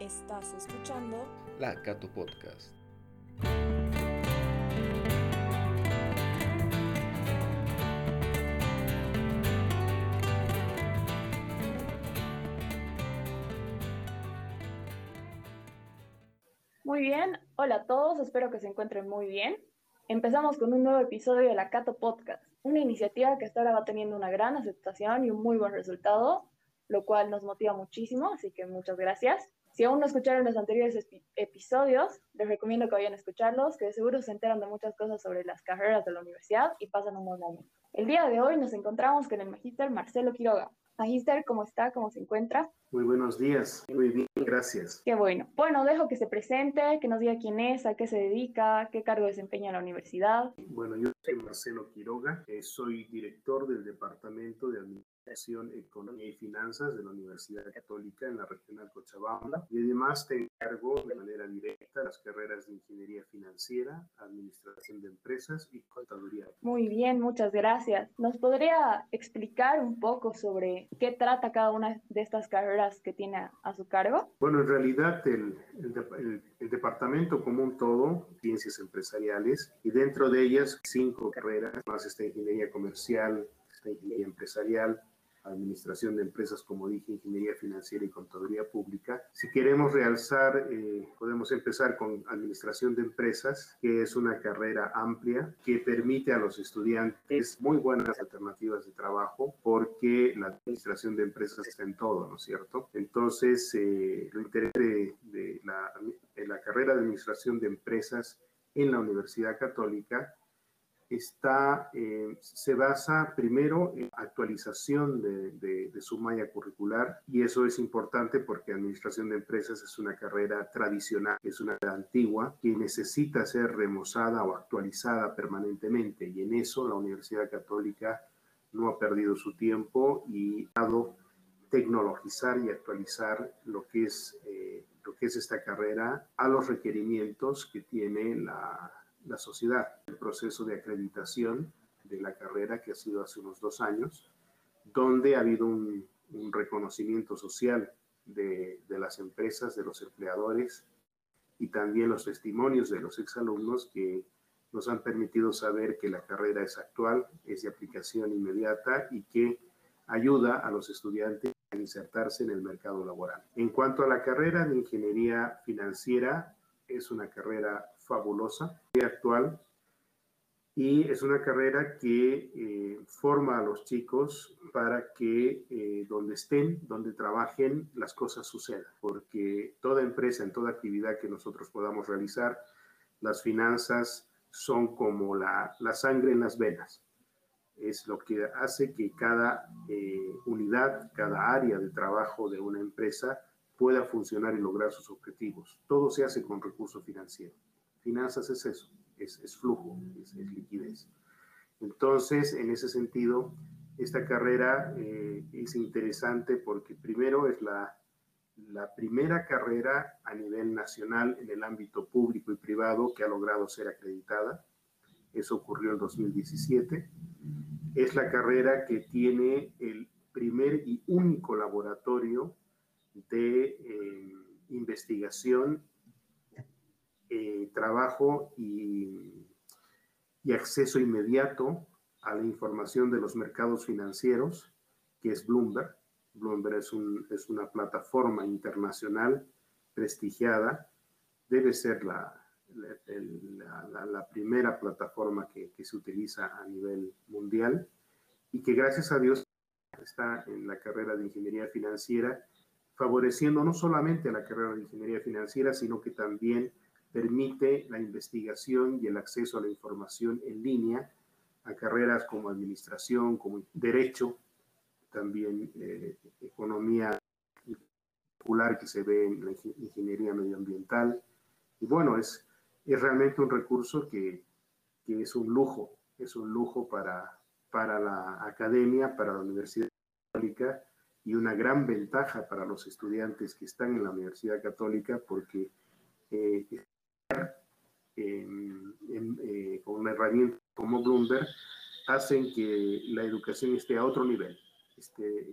Estás escuchando La Cato Podcast. Muy bien, hola a todos, espero que se encuentren muy bien. Empezamos con un nuevo episodio de la Cato Podcast, una iniciativa que hasta ahora va teniendo una gran aceptación y un muy buen resultado, lo cual nos motiva muchísimo, así que muchas gracias. Si aún no escucharon los anteriores episodios, les recomiendo que vayan a escucharlos, que de seguro se enteran de muchas cosas sobre las carreras de la universidad y pasan un buen momento. El día de hoy nos encontramos con el magíster Marcelo Quiroga. Magíster, ¿cómo está? ¿Cómo se encuentra? Muy buenos días, muy bien, gracias. Qué bueno. Bueno, dejo que se presente, que nos diga quién es, a qué se dedica, qué cargo desempeña en la universidad. Bueno, yo soy Marcelo Quiroga, eh, soy director del Departamento de Administración Economía y Finanzas de la Universidad Católica en la Regional Cochabamba y además te encargo de manera directa las carreras de Ingeniería Financiera, Administración de Empresas y Contaduría. Muy bien, muchas gracias. ¿Nos podría explicar un poco sobre qué trata cada una de estas carreras que tiene a, su cargo? Bueno, en realidad el, el, el departamento como un todo, ciencias empresariales, y dentro de ellas cinco carreras, más esta ingeniería comercial, esta ingeniería empresarial, administración de empresas, como dije, ingeniería financiera y contaduría pública. Si queremos realzar, eh, podemos empezar con administración de empresas, que es una carrera amplia que permite a los estudiantes muy buenas alternativas de trabajo porque la administración de empresas está en todo, ¿no es cierto? Entonces, eh, lo interesante de, la, de la carrera de administración de empresas en la Universidad Católica eh, se basa primero en actualización de, su malla curricular y eso es importante porque Administración de Empresas es una carrera tradicional, es una antigua que necesita ser remozada o actualizada permanentemente y en eso la Universidad Católica no ha perdido su tiempo y ha dado tecnologizar y actualizar lo que es, eh, lo que es esta carrera a los requerimientos que tiene la, la sociedad. El proceso de acreditación de la carrera que ha sido hace unos dos años, donde ha habido un, reconocimiento social de, de, las empresas, de los empleadores y también los testimonios de los exalumnos que nos han permitido saber que la carrera es actual, es de aplicación inmediata y que ayuda a los estudiantes a insertarse en el mercado laboral. En cuanto a la carrera de ingeniería financiera, es una carrera fabulosa y actual y es una carrera que eh, forma a los chicos para que eh, donde estén, donde trabajen, las cosas sucedan, porque toda empresa, en toda actividad que nosotros podamos realizar, las finanzas son como la, la sangre en las venas. Es lo que hace que cada eh, unidad, cada área de trabajo de una empresa pueda funcionar y lograr sus objetivos. Todo se hace con recurso financiero. Finanzas es eso, es, flujo, es, liquidez. Entonces, en ese sentido, esta carrera eh, es interesante porque primero es la, primera carrera a nivel nacional en el ámbito público y privado que ha logrado ser acreditada. Eso ocurrió en 2017. Es la carrera que tiene el primer y único laboratorio de eh, investigación, eh, trabajo y, y, acceso inmediato a la información de los mercados financieros, que es Bloomberg. Bloomberg es, un, es una plataforma internacional prestigiada, debe ser la, la, la, primera plataforma que, que se utiliza a nivel mundial y que gracias a Dios está en la carrera de ingeniería financiera favoreciendo no solamente a la carrera de ingeniería financiera, sino que también permite la investigación y el acceso a la información en línea a carreras como administración, como derecho, también eh, economía popular que se ve en la ingeniería medioambiental. Y bueno, es, es realmente un recurso que, que es un lujo, es un lujo para, para la academia, para la Universidad Católica y una gran ventaja para los estudiantes que están en la Universidad Católica porque eh, eh, con una herramienta como Bloomberg hacen que la educación esté a otro nivel, esté,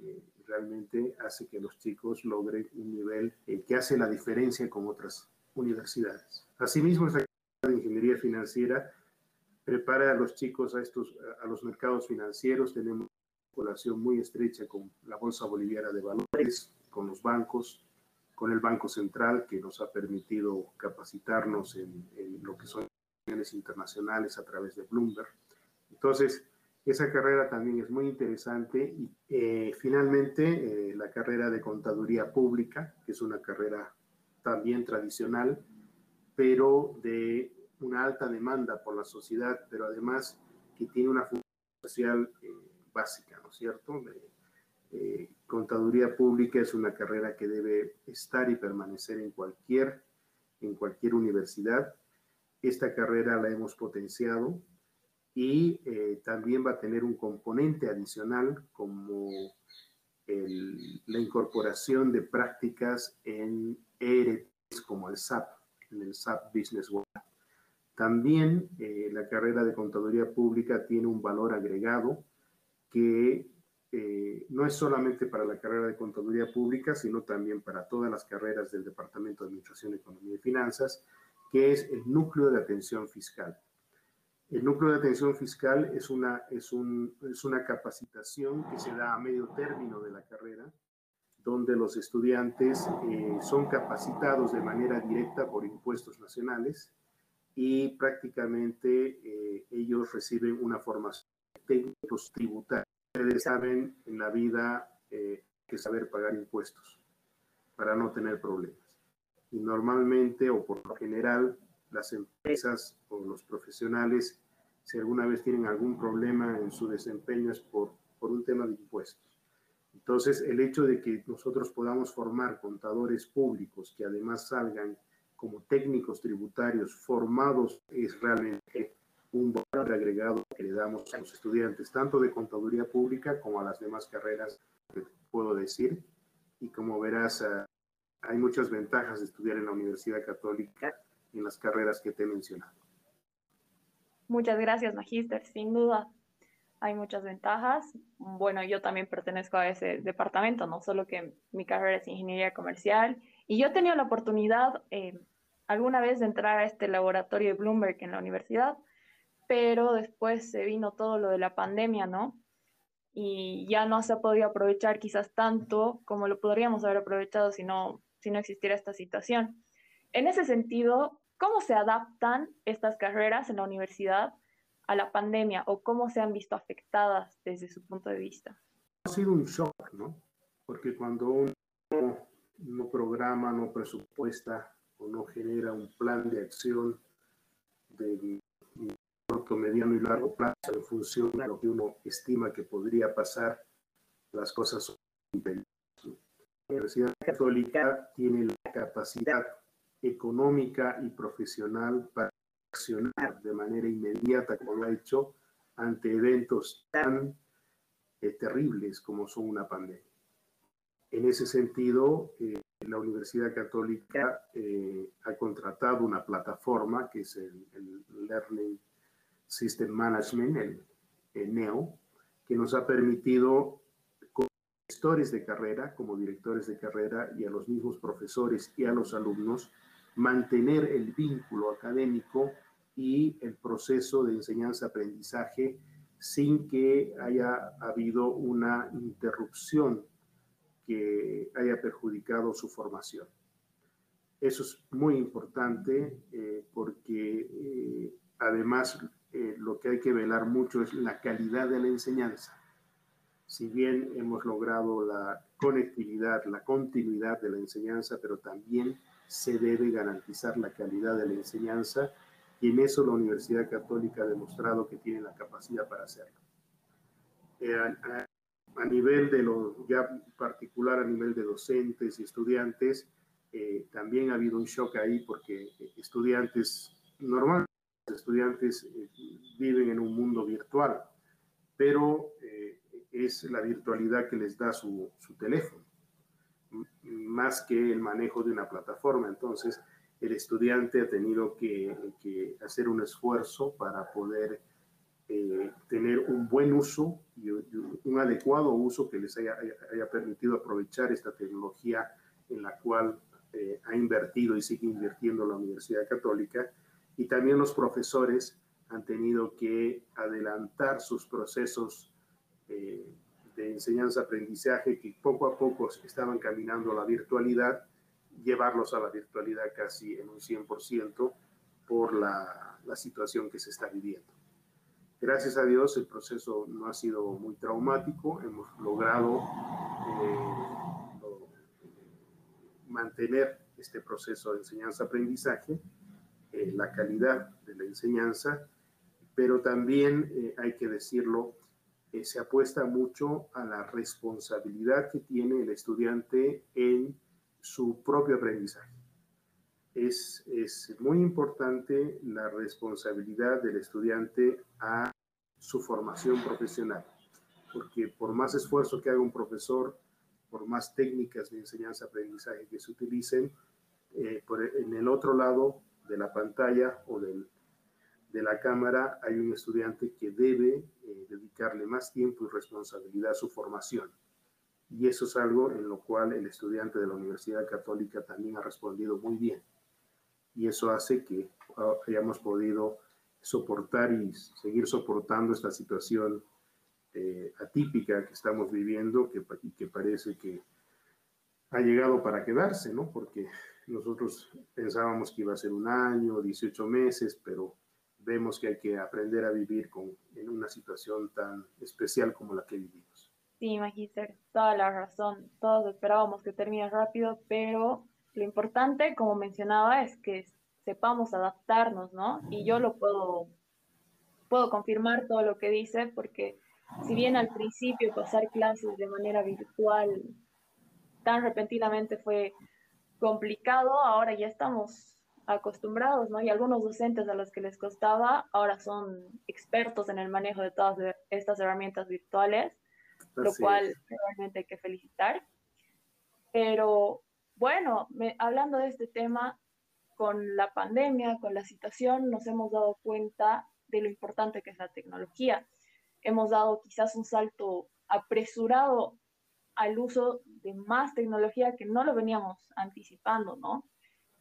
realmente hace que los chicos logren un nivel eh, que hace la diferencia con otras universidades. Asimismo, esta de ingeniería financiera prepara a los chicos a, estos, a los mercados financieros. Tenemos una relación muy estrecha con la Bolsa Boliviana de Valores, con los bancos, con el Banco Central, que nos ha permitido capacitarnos en, en lo que son internacionales a través de Bloomberg. Entonces, esa carrera también es muy interesante y eh, finalmente eh, la carrera de contaduría pública, que es una carrera también tradicional, pero de una alta demanda por la sociedad, pero además que tiene una función social eh, básica, ¿no es cierto? Contaduría pública es una carrera que debe estar y permanecer en cualquier, en cualquier universidad. Esta carrera la hemos potenciado y eh, también va a tener un componente adicional como la incorporación de prácticas en ERES como el SAP, en el SAP Business World. También eh, la carrera de contaduría pública tiene un valor agregado que eh, no es solamente para la carrera de contaduría pública, sino también para todas las carreras del Departamento de Administración, Economía y Finanzas, que es el núcleo de atención fiscal. El núcleo de atención fiscal es una, es, un, es una capacitación que se da a medio término de la carrera, donde los estudiantes eh, son capacitados de manera directa por impuestos nacionales y prácticamente eh, ellos reciben una formación de técnicos tributarios. Ustedes saben en la vida eh, que saber pagar impuestos para no tener problemas. Y normalmente o por lo general las empresas o los profesionales, si alguna vez tienen algún problema en su desempeño es por, por un tema de impuestos. Entonces, el hecho de que nosotros podamos formar contadores públicos que además salgan como técnicos tributarios formados es realmente un valor agregado que le damos a los estudiantes, tanto de contaduría pública como a las demás carreras que puedo decir. Y como verás, ah, hay muchas ventajas de estudiar en la Universidad Católica en las carreras que te he mencionado. Muchas gracias, Magíster. Sin duda, hay muchas ventajas. Bueno, yo también pertenezco a ese departamento, no solo que mi carrera es ingeniería comercial. Y yo he tenido la oportunidad eh, alguna vez de entrar a este laboratorio de Bloomberg en la universidad, pero después se vino todo lo de la pandemia, ¿no? Y ya no se ha podido aprovechar quizás tanto como lo podríamos haber aprovechado si no, si no existiera esta situación. En ese sentido, ¿Cómo se adaptan estas carreras en la universidad a la pandemia o cómo se han visto afectadas desde su punto de vista? Ha sido un shock, ¿no? Porque cuando uno no programa, no presupuesta o no genera un plan de acción de corto, mediano y largo plazo en función de lo que uno estima que podría pasar, las cosas son impedidas. La Universidad Católica tiene la capacidad económica y profesional para accionar de manera inmediata, como lo ha hecho, ante eventos tan eh, terribles como son una pandemia. En ese sentido, eh, la Universidad Católica eh, ha contratado una plataforma que es el, Learning System Management, el, el, NEO, que nos ha permitido directores de carrera, como directores de carrera y a los mismos profesores y a los alumnos, mantener el vínculo académico y el proceso de enseñanza-aprendizaje sin que haya habido una interrupción que haya perjudicado su formación. Eso es muy importante eh, porque eh, además eh, lo que hay que velar mucho es la calidad de la enseñanza. Si bien hemos logrado la conectividad, la continuidad de la enseñanza, pero también se debe garantizar la calidad de la enseñanza y en eso la Universidad Católica ha demostrado que tiene la capacidad para hacerlo. Eh, a, nivel de lo ya particular, a nivel de docentes y estudiantes, eh, también ha habido un shock ahí porque estudiantes, normalmente estudiantes eh, viven en un mundo virtual, pero es la virtualidad que les da su, su teléfono más que el manejo de una plataforma. Entonces, el estudiante ha tenido que, hacer un esfuerzo para poder eh, tener un buen uso y, un adecuado uso que les haya, permitido aprovechar esta tecnología en la cual eh, ha invertido y sigue invirtiendo la Universidad Católica. Y también los profesores han tenido que adelantar sus procesos eh, de enseñanza-aprendizaje que poco a poco estaban caminando a la virtualidad, llevarlos a la virtualidad casi en un 100% por la, la situación que se está viviendo. Gracias a Dios el proceso no ha sido muy traumático, hemos logrado eh, mantener este proceso de enseñanza-aprendizaje, eh, la calidad de la enseñanza, pero también eh, hay que decirlo, se apuesta mucho a la responsabilidad que tiene el estudiante en su propio aprendizaje. Es, es, muy importante la responsabilidad del estudiante a su formación profesional, porque por más esfuerzo que haga un profesor, por más técnicas de enseñanza-aprendizaje que se utilicen, eh, por, en el otro lado de la pantalla o del, de la cámara hay un estudiante que debe eh, dedicarle más tiempo y responsabilidad a su formación. Y eso es algo en lo cual el estudiante de la Universidad Católica también ha respondido muy bien. Y eso hace que ah, hayamos podido soportar y seguir soportando esta situación eh, atípica que estamos viviendo que, que parece que ha llegado para quedarse, ¿no? Porque nosotros pensábamos que iba a ser un año, 18 meses, pero vemos que hay que aprender a vivir con, en una situación tan especial como la que vivimos. Sí, Magister, toda la razón. Todos esperábamos que termine rápido, pero lo importante, como mencionaba, es que sepamos adaptarnos, ¿no? Y yo lo puedo, puedo confirmar todo lo que dice, porque si bien al principio pasar clases de manera virtual tan repentinamente fue complicado, ahora ya estamos acostumbrados, ¿no? Y algunos docentes a los que les costaba ahora son expertos en el manejo de todas estas herramientas virtuales, lo cual realmente hay que felicitar. Pero bueno, hablando de este tema, con la pandemia, con la situación, nos hemos dado cuenta de lo importante que es la tecnología. Hemos dado quizás un salto apresurado al uso de más tecnología que no lo veníamos anticipando, ¿no?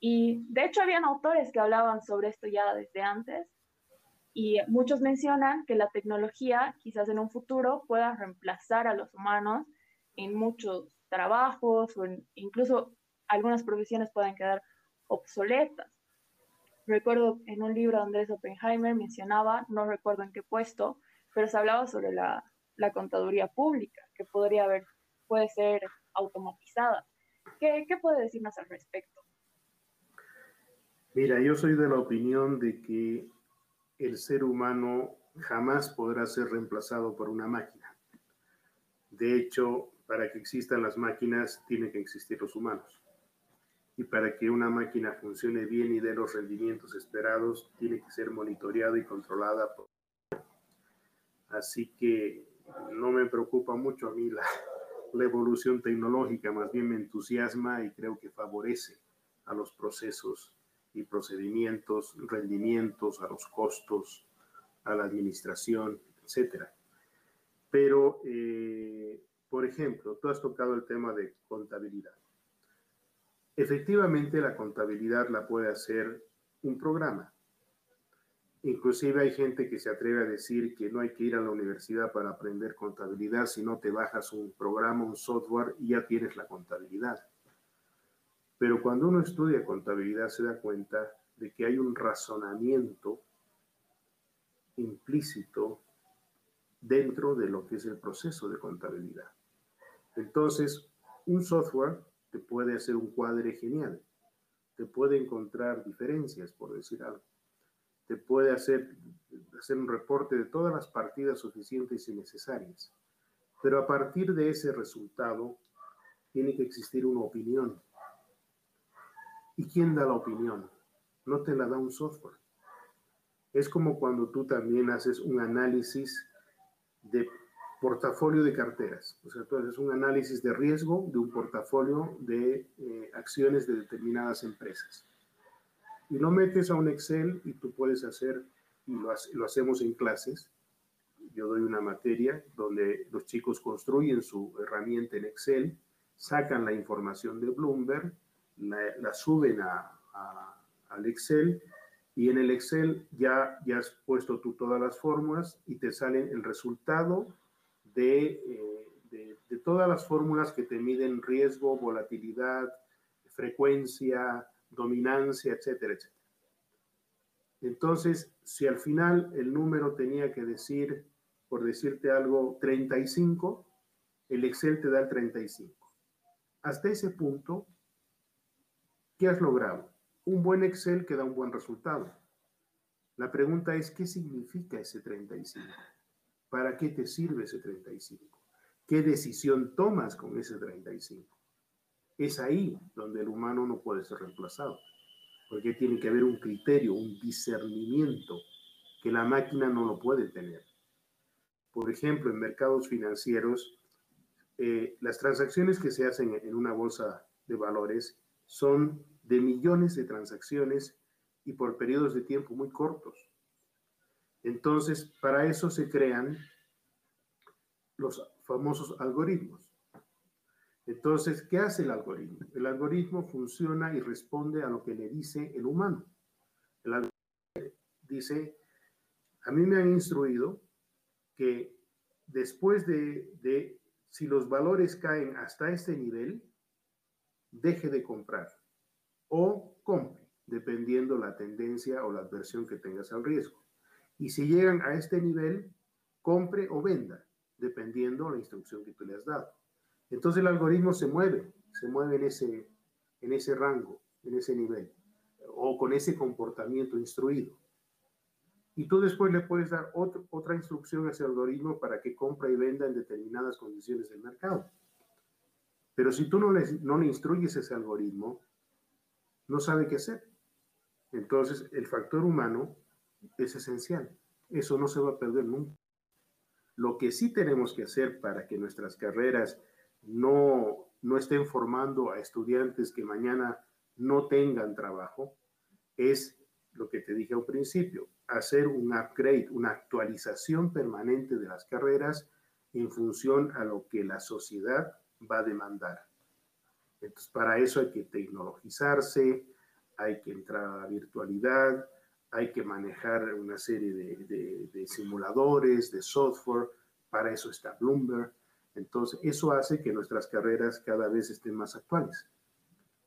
Y de hecho habían autores que hablaban sobre esto ya desde antes y muchos mencionan que la tecnología quizás en un futuro pueda reemplazar a los humanos en muchos trabajos o incluso algunas profesiones puedan quedar obsoletas. Recuerdo en un libro Andrés Oppenheimer mencionaba, no recuerdo en qué puesto, pero se hablaba sobre la, la contaduría pública, que podría haber, puede ser automatizada. ¿Qué, ¿Qué puede decirnos al respecto? Mira, yo soy de la opinión de que el ser humano jamás podrá ser reemplazado por una máquina. De hecho, para que existan las máquinas, tienen que existir los humanos y para que una máquina funcione bien y dé los rendimientos esperados, tiene que ser monitoreada y controlada. Así que no me preocupa mucho a mí la, la evolución tecnológica, más bien me entusiasma y creo que favorece a los procesos y procedimientos, rendimientos, a los costos, a la administración, etc. Pero, eh, por ejemplo, tú has tocado el tema de contabilidad. Efectivamente, la contabilidad la puede hacer un programa. Inclusive hay gente que se atreve a decir que no hay que ir a la universidad para aprender contabilidad, si no te bajas un programa, un software y ya tienes la contabilidad. Pero cuando uno estudia contabilidad se da cuenta de que hay un razonamiento implícito dentro de lo que es el proceso de contabilidad. Entonces, un software te puede hacer un cuadre genial, te puede encontrar diferencias, por decir algo, te puede hacer, hacer un reporte de todas las partidas suficientes y necesarias. Pero a partir de ese resultado tiene que existir una opinión. ¿Y quién da la opinión? No te la da un software. Es como cuando tú también haces un análisis de portafolio de carteras. O sea, tú haces un análisis de riesgo de un portafolio de eh, acciones de determinadas empresas. Y lo metes a un Excel y tú puedes hacer, y lo, hacemos en clases, yo doy una materia donde los chicos construyen su herramienta en Excel, sacan la información de Bloomberg, la, suben a, al Excel y en el Excel ya, ya has puesto tú todas las fórmulas y te salen el resultado de, eh, de todas las fórmulas que te miden riesgo, volatilidad, frecuencia, dominancia, etcétera, etcétera. Entonces, si al final el número tenía que decir, por decirte algo, 35, el Excel te da el 35. Hasta ese punto, ¿qué has logrado? Un buen Excel que da un buen resultado. La pregunta es, ¿qué significa ese 35? ¿Para qué te sirve ese 35? ¿Qué decisión tomas con ese 35? Es ahí donde el humano no puede ser reemplazado porque tiene que haber un criterio, un discernimiento que la máquina no lo puede tener. Por ejemplo, en mercados financieros, eh, las transacciones que se hacen en una bolsa de valores son de millones de transacciones y por periodos de tiempo muy cortos. Entonces, para eso se crean los famosos algoritmos. Entonces, ¿qué hace el algoritmo? El algoritmo funciona y responde a lo que le dice el humano. El algoritmo dice, a mí me han instruido que después de, si los valores caen hasta este nivel, deje de comprar o compre, dependiendo la tendencia o la adversión que tengas al riesgo. Y si llegan a este nivel, compre o venda, dependiendo la instrucción que tú le has dado. Entonces el algoritmo se mueve, se mueve en ese, en ese rango, en ese nivel, o con ese comportamiento instruido. Y tú después le puedes dar otra instrucción a ese algoritmo para que compre y venda en determinadas condiciones del mercado. Pero si tú no le, no le instruyes ese algoritmo, no sabe qué hacer. Entonces, el factor humano es esencial. Eso no se va a perder nunca. Lo que sí tenemos que hacer para que nuestras carreras no, no estén formando a estudiantes que mañana no tengan trabajo, es lo que te dije al principio, hacer un upgrade, una actualización permanente de las carreras en función a lo que la sociedad va a demandar. Entonces, para eso hay que tecnologizarse, hay que entrar a la virtualidad, hay que manejar una serie de, de simuladores, de software, para eso está Bloomberg. Entonces, eso hace que nuestras carreras cada vez estén más actuales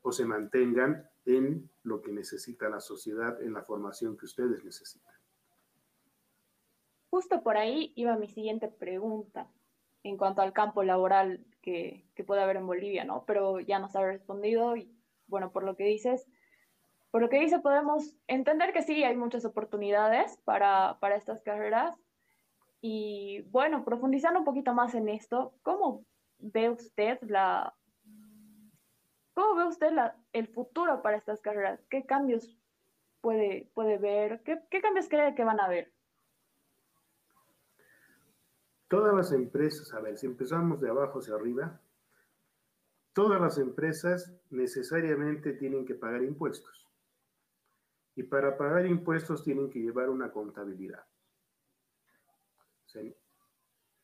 o se mantengan en lo que necesita la sociedad, en la formación que ustedes necesitan. Justo por ahí iba mi siguiente pregunta en cuanto al campo laboral que, puede haber en Bolivia, ¿no? Pero ya nos ha respondido y, bueno, por lo que dices, por lo que dice, podemos entender que sí hay muchas oportunidades para, para estas carreras, y bueno, profundizando un poquito más en esto, ¿cómo ve usted la cómo ve usted la, el futuro para estas carreras? ¿Qué cambios puede, puede ver? ¿Qué, ¿Qué cambios cree que van a haber? Todas las empresas, a ver, si empezamos de abajo hacia arriba, todas las empresas necesariamente tienen que pagar impuestos. Y para pagar impuestos tienen que llevar una contabilidad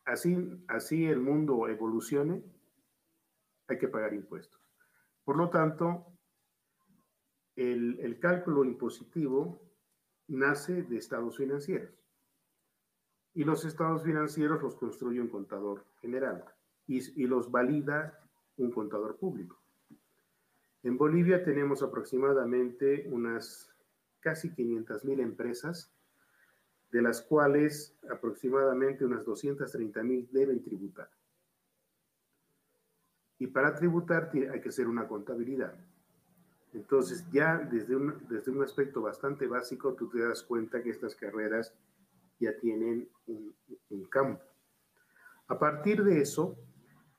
así, así el mundo evolucione, hay que pagar impuestos. Por lo tanto, el, el cálculo impositivo nace de estados financieros. Y los estados financieros los construye un contador general y, y los valida un contador público. En Bolivia tenemos aproximadamente unas casi 500 mil empresas de las cuales aproximadamente unas 230 mil deben tributar. Y para tributar hay que hacer una contabilidad. Entonces ya desde un, desde un aspecto bastante básico tú te das cuenta que estas carreras ya tienen un, campo. A partir de eso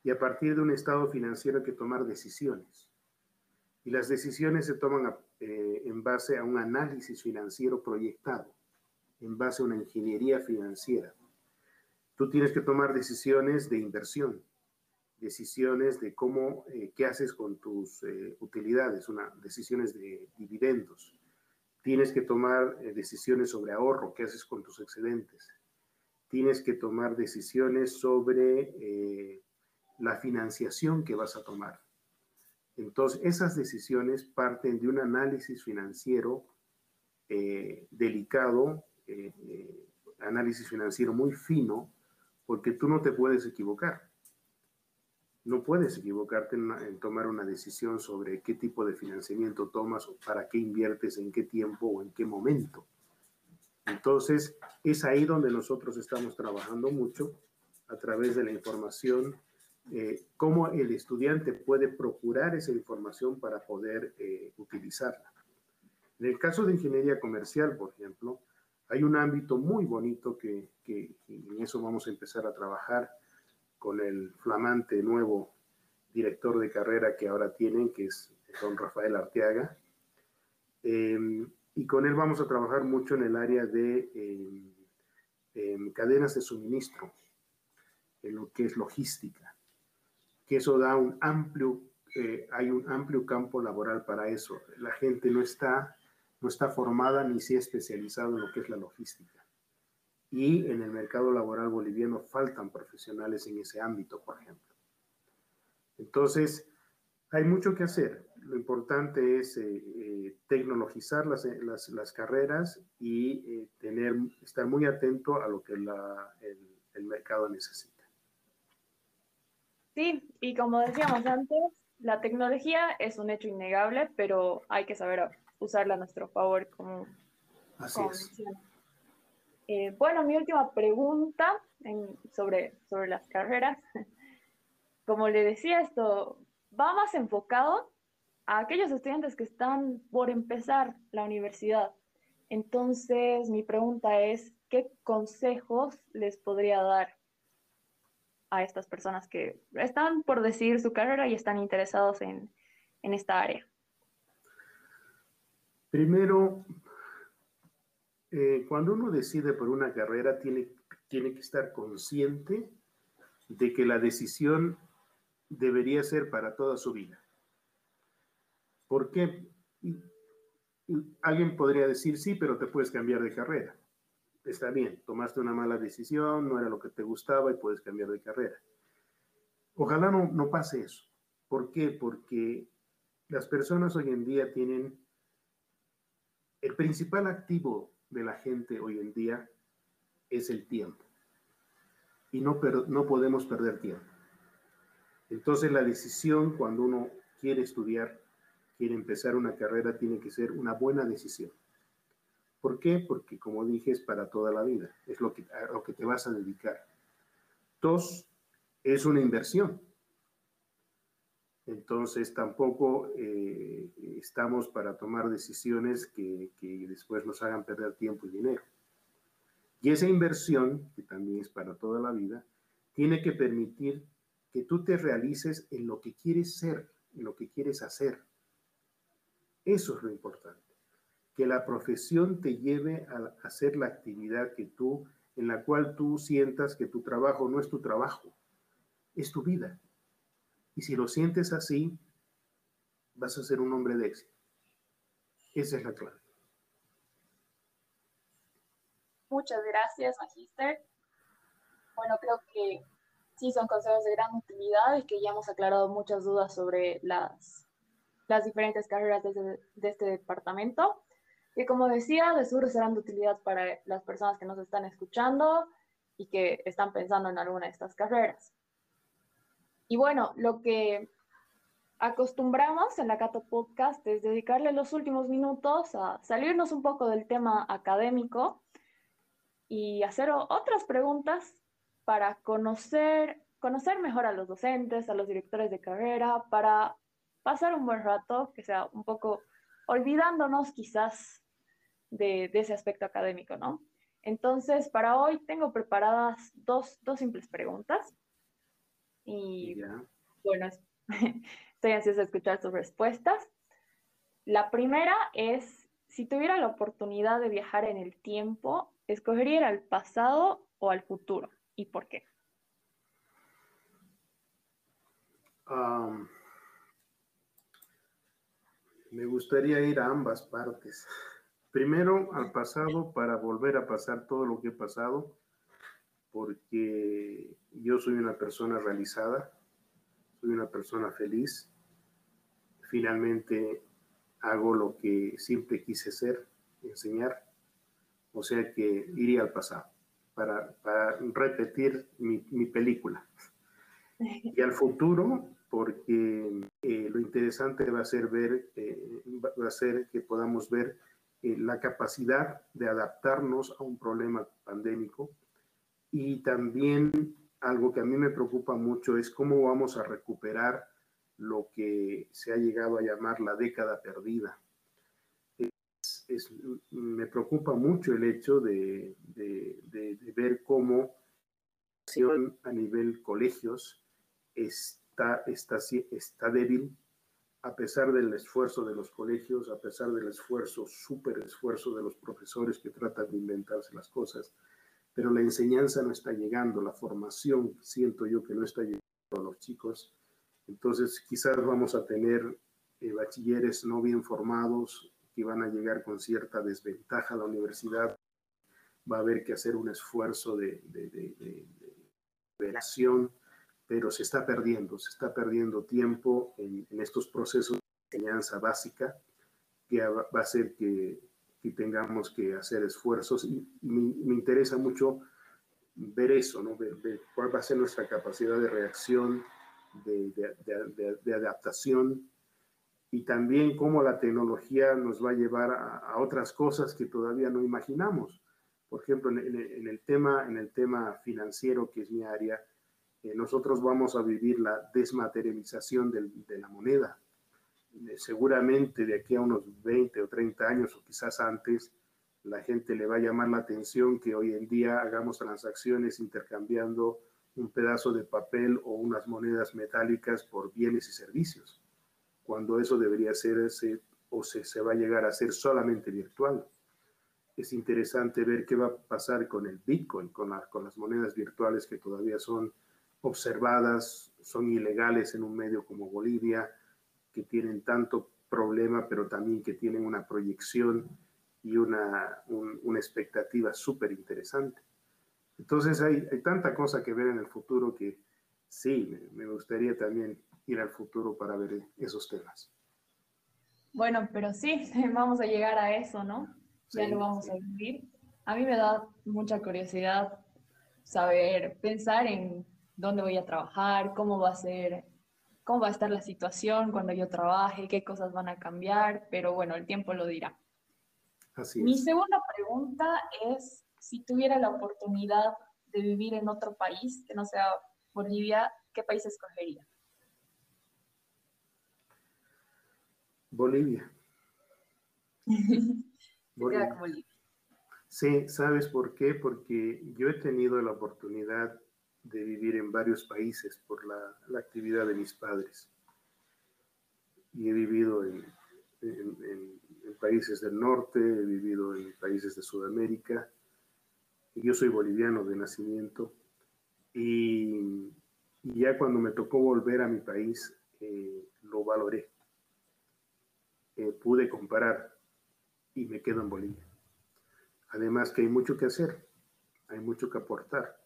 y a partir de un estado financiero hay que tomar decisiones. Y las decisiones se toman eh, en base a un análisis financiero proyectado en base a una ingeniería financiera. Tú tienes que tomar decisiones de inversión, decisiones de cómo, eh, qué haces con tus eh, utilidades, una, decisiones de dividendos. Tienes que tomar eh, decisiones sobre ahorro, qué haces con tus excedentes. tienes que tomar decisiones sobre la financiación que vas a tomar. Entonces, esas decisiones parten de un análisis financiero delicado, eh, análisis financiero muy fino, porque tú no te puedes equivocar. No puedes equivocarte en, tomar una decisión sobre qué tipo de financiamiento tomas para qué inviertes, en qué tiempo o en qué momento. Entonces, es ahí donde nosotros estamos trabajando mucho a través de la información, eh, cómo el estudiante puede procurar esa información para poder eh, utilizarla. En el caso de ingeniería comercial, por ejemplo, hay un ámbito muy bonito que, en eso vamos a empezar a trabajar con el flamante nuevo director de carrera que ahora tienen, que es don Rafael Arteaga. Eh, y con él vamos a trabajar mucho en el área de em, em, cadenas de suministro, en lo que es logística, que eso da un amplio, eh, hay un amplio campo laboral para eso. La gente no está no está formada ni se ha especializado en lo que es la logística. Y en el mercado laboral boliviano faltan profesionales en ese ámbito, por ejemplo. Entonces, hay mucho que hacer. Lo importante es eh, eh, tecnologizar las, las, las, carreras y eh, tener, estar muy atento a lo que la, el mercado necesita. Sí, y como decíamos antes, la tecnología es un hecho innegable, pero hay que saber usarla a nuestro favor, como, Así es. Eh, bueno, mi última pregunta sobre, sobre las carreras. Como le decía, esto va más enfocado a aquellos estudiantes que están por empezar la universidad. Entonces, mi pregunta es, ¿qué consejos les podría dar a estas personas que están por decidir su carrera y están interesados en, en esta área? Primero, eh, cuando uno decide por una carrera, tiene, tiene que estar consciente de que la decisión debería ser para toda su vida. ¿Por qué? Alguien podría decir, sí, pero te puedes cambiar de carrera. Está bien, tomaste una mala decisión, no era lo que te gustaba y puedes cambiar de carrera. Ojalá no, no pase eso. ¿Por qué? Porque las personas hoy en día tienen el principal activo de la gente hoy en día es el tiempo. Y no, podemos perder tiempo. Entonces la decisión cuando uno quiere estudiar, quiere empezar una carrera, tiene que ser una buena decisión. ¿Por qué? Porque como dije, es para toda la vida, es lo que, a lo que te vas a dedicar. Dos, es una inversión. Entonces tampoco eh, estamos para tomar decisiones que, que, después nos hagan perder tiempo y dinero. Y esa inversión, que también es para toda la vida, tiene que permitir que tú te realices en lo que quieres ser, en lo que quieres hacer. Eso es lo importante. Que la profesión te lleve a hacer la actividad que tú, en la cual tú sientas que tu trabajo no es tu trabajo, es tu vida y si lo sientes así, vas a ser un hombre de éxito. Esa es la clave. Muchas gracias, Magister. Bueno, creo que sí son consejos de gran utilidad y que ya hemos aclarado muchas dudas sobre las, las diferentes carreras de, de este departamento. Que como decía, de seguro serán de utilidad para las personas que nos están escuchando y que están pensando en alguna de estas carreras. Y bueno, lo que acostumbramos en la Cato Podcast es dedicarle los últimos minutos a salirnos un poco del tema académico y hacer otras preguntas para conocer, conocer mejor a los docentes, a los directores de carrera, para pasar un buen rato, que sea un poco olvidándonos quizás de, ese aspecto académico, ¿no? Entonces, para hoy tengo preparadas dos, dos simples preguntas. Y bueno, estoy ansiosa de escuchar sus respuestas. La primera es, si tuviera la oportunidad de viajar en el tiempo, ¿escogería al pasado o al futuro? ¿Y por qué? me gustaría ir a ambas partes. Primero al pasado para volver a pasar todo lo que he pasado porque yo soy una persona realizada, soy una persona feliz, finalmente hago lo que siempre quise ser, enseñar, o sea que iría al pasado para, para repetir mi, mi, película. Y al futuro, porque eh, lo interesante va a ser ver, eh, va a ser que podamos ver eh, la capacidad de adaptarnos a un problema pandémico y también algo que a mí me preocupa mucho es cómo vamos a recuperar lo que se ha llegado a llamar la década perdida. Es, me preocupa mucho el hecho de, de, de, de ver cómo a nivel colegios está, está, está débil a pesar del esfuerzo de los colegios, a pesar del esfuerzo, súper esfuerzo de los profesores que tratan de inventarse las cosas, pero la enseñanza no está llegando, la formación siento yo que no está llegando a los chicos. Entonces quizás vamos a tener eh, bachilleres no bien formados que van a llegar con cierta desventaja a la universidad. Va a haber que hacer un esfuerzo de, de, de, de, pero se está perdiendo, se está perdiendo tiempo en, en estos procesos de enseñanza básica que va a hacer que, que tengamos que hacer esfuerzos y, me, interesa mucho ver eso, ¿no? Ver, ver, cuál va a ser nuestra capacidad de reacción, de, adaptación y también cómo la tecnología nos va a llevar a, otras cosas que todavía no imaginamos. Por ejemplo, en, el tema, en el tema financiero, que es mi área, eh, nosotros vamos a vivir la desmaterialización de la moneda. Eh, seguramente de aquí a unos 20 o 30 años o quizás antes, la gente le va a llamar la atención que hoy en día hagamos transacciones intercambiando un pedazo de papel o unas monedas metálicas por bienes y servicios, cuando eso debería ese, o se, se va a llegar a ser solamente virtual. Es interesante ver qué va a pasar con el Bitcoin, con, la, con las monedas virtuales que todavía son observadas, son ilegales en un medio como Bolivia, que tienen tanto problema, pero también que tienen una proyección y una, un, una expectativa súper interesante. Entonces hay, hay, tanta cosa que ver en el futuro que sí, me, me gustaría también ir al futuro para ver esos temas. Bueno, pero sí, vamos a llegar a eso, ¿no? Sí, ya lo vamos sí. a vivir. A mí me da mucha curiosidad saber, pensar en dónde voy a trabajar, cómo va a ser, cómo va a estar la situación cuando yo trabaje, qué cosas van a cambiar, pero bueno, el tiempo lo dirá. Así es. Mi segunda pregunta es, si tuviera la oportunidad de vivir en otro país que no sea Bolivia, ¿qué país escogería? Bolivia. Bolivia. Bolivia. Sí, ¿sabes por qué? Porque yo he tenido la oportunidad de vivir en varios países por la, la actividad de mis padres. Y he vivido en, en, en, países del norte, he vivido en países de Sudamérica. Y yo soy boliviano de nacimiento. Y, y ya cuando me tocó volver a mi país, eh, lo valoré. Eh, pude comparar y me quedo en Bolivia. Además que hay mucho que hacer, hay mucho que aportar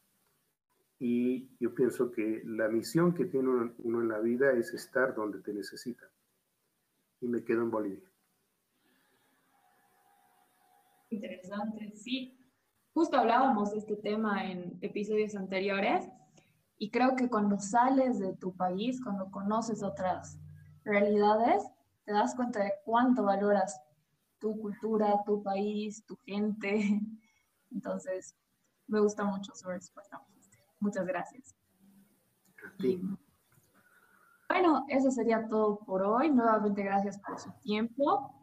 y yo pienso que la misión que tiene uno en la vida es estar donde te necesitan. Y me quedo en Bolivia. Interesante, sí. Justo hablábamos de este tema en episodios anteriores y creo que cuando sales de tu país, cuando conoces otras realidades, te das cuenta de cuánto valoras tu cultura, tu país, tu gente. Entonces, me gusta mucho su respuesta. Muchas gracias. Sí. Bueno, eso sería todo por hoy. Nuevamente gracias por su tiempo.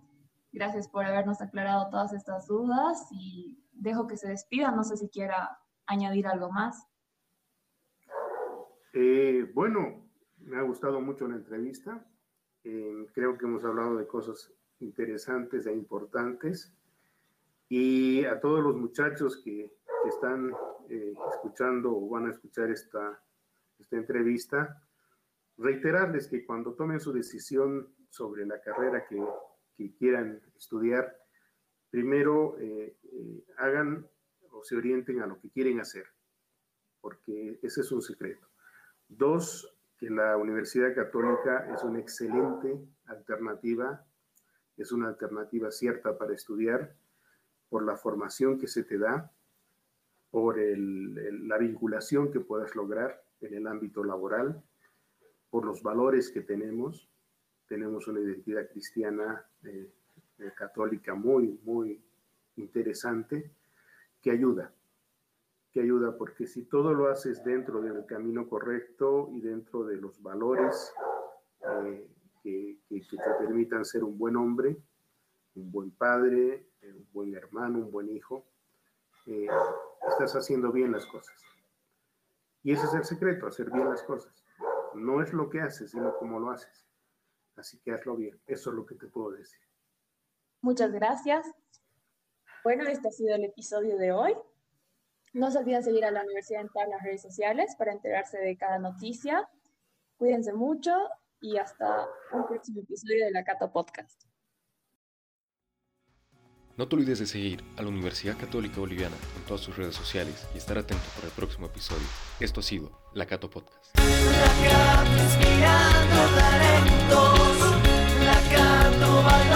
Gracias por habernos aclarado todas estas dudas y dejo que se despida. No sé si quiera añadir algo más. Eh, bueno, me ha gustado mucho la entrevista. Eh, creo que hemos hablado de cosas interesantes e importantes. Y a todos los muchachos que, que están eh, escuchando o van a escuchar esta, esta entrevista, reiterarles que cuando tomen su decisión sobre la carrera que, que quieran estudiar, primero eh, eh, hagan o se orienten a lo que quieren hacer. porque ese es un secreto. Dos, que la Universidad Católica es una excelente alternativa, es una alternativa cierta para estudiar por la formación que se te da, por la vinculación que puedas lograr en el ámbito laboral, por los valores que tenemos. Tenemos una identidad cristiana eh, eh, católica muy, muy interesante que ayuda, que ayuda porque si todo lo haces dentro del camino correcto y dentro de los valores eh, que, que, te permitan ser un buen hombre, un buen padre, un buen hermano, un buen hijo, estás haciendo bien las cosas. Y ese es el secreto, hacer bien las cosas. No es lo que haces, sino cómo lo haces. Así que hazlo bien. Eso es lo que te puedo decir. Muchas gracias. Bueno, este ha sido el episodio de hoy. No se olviden seguir a la Universidad en todas las redes sociales para enterarse de cada noticia. Cuídense mucho y hasta un próximo episodio de la Cato Podcast. No te olvides de seguir a la Universidad Católica Boliviana en todas sus redes sociales y estar atento para el próximo episodio. Esto ha sido La Cato Podcast. La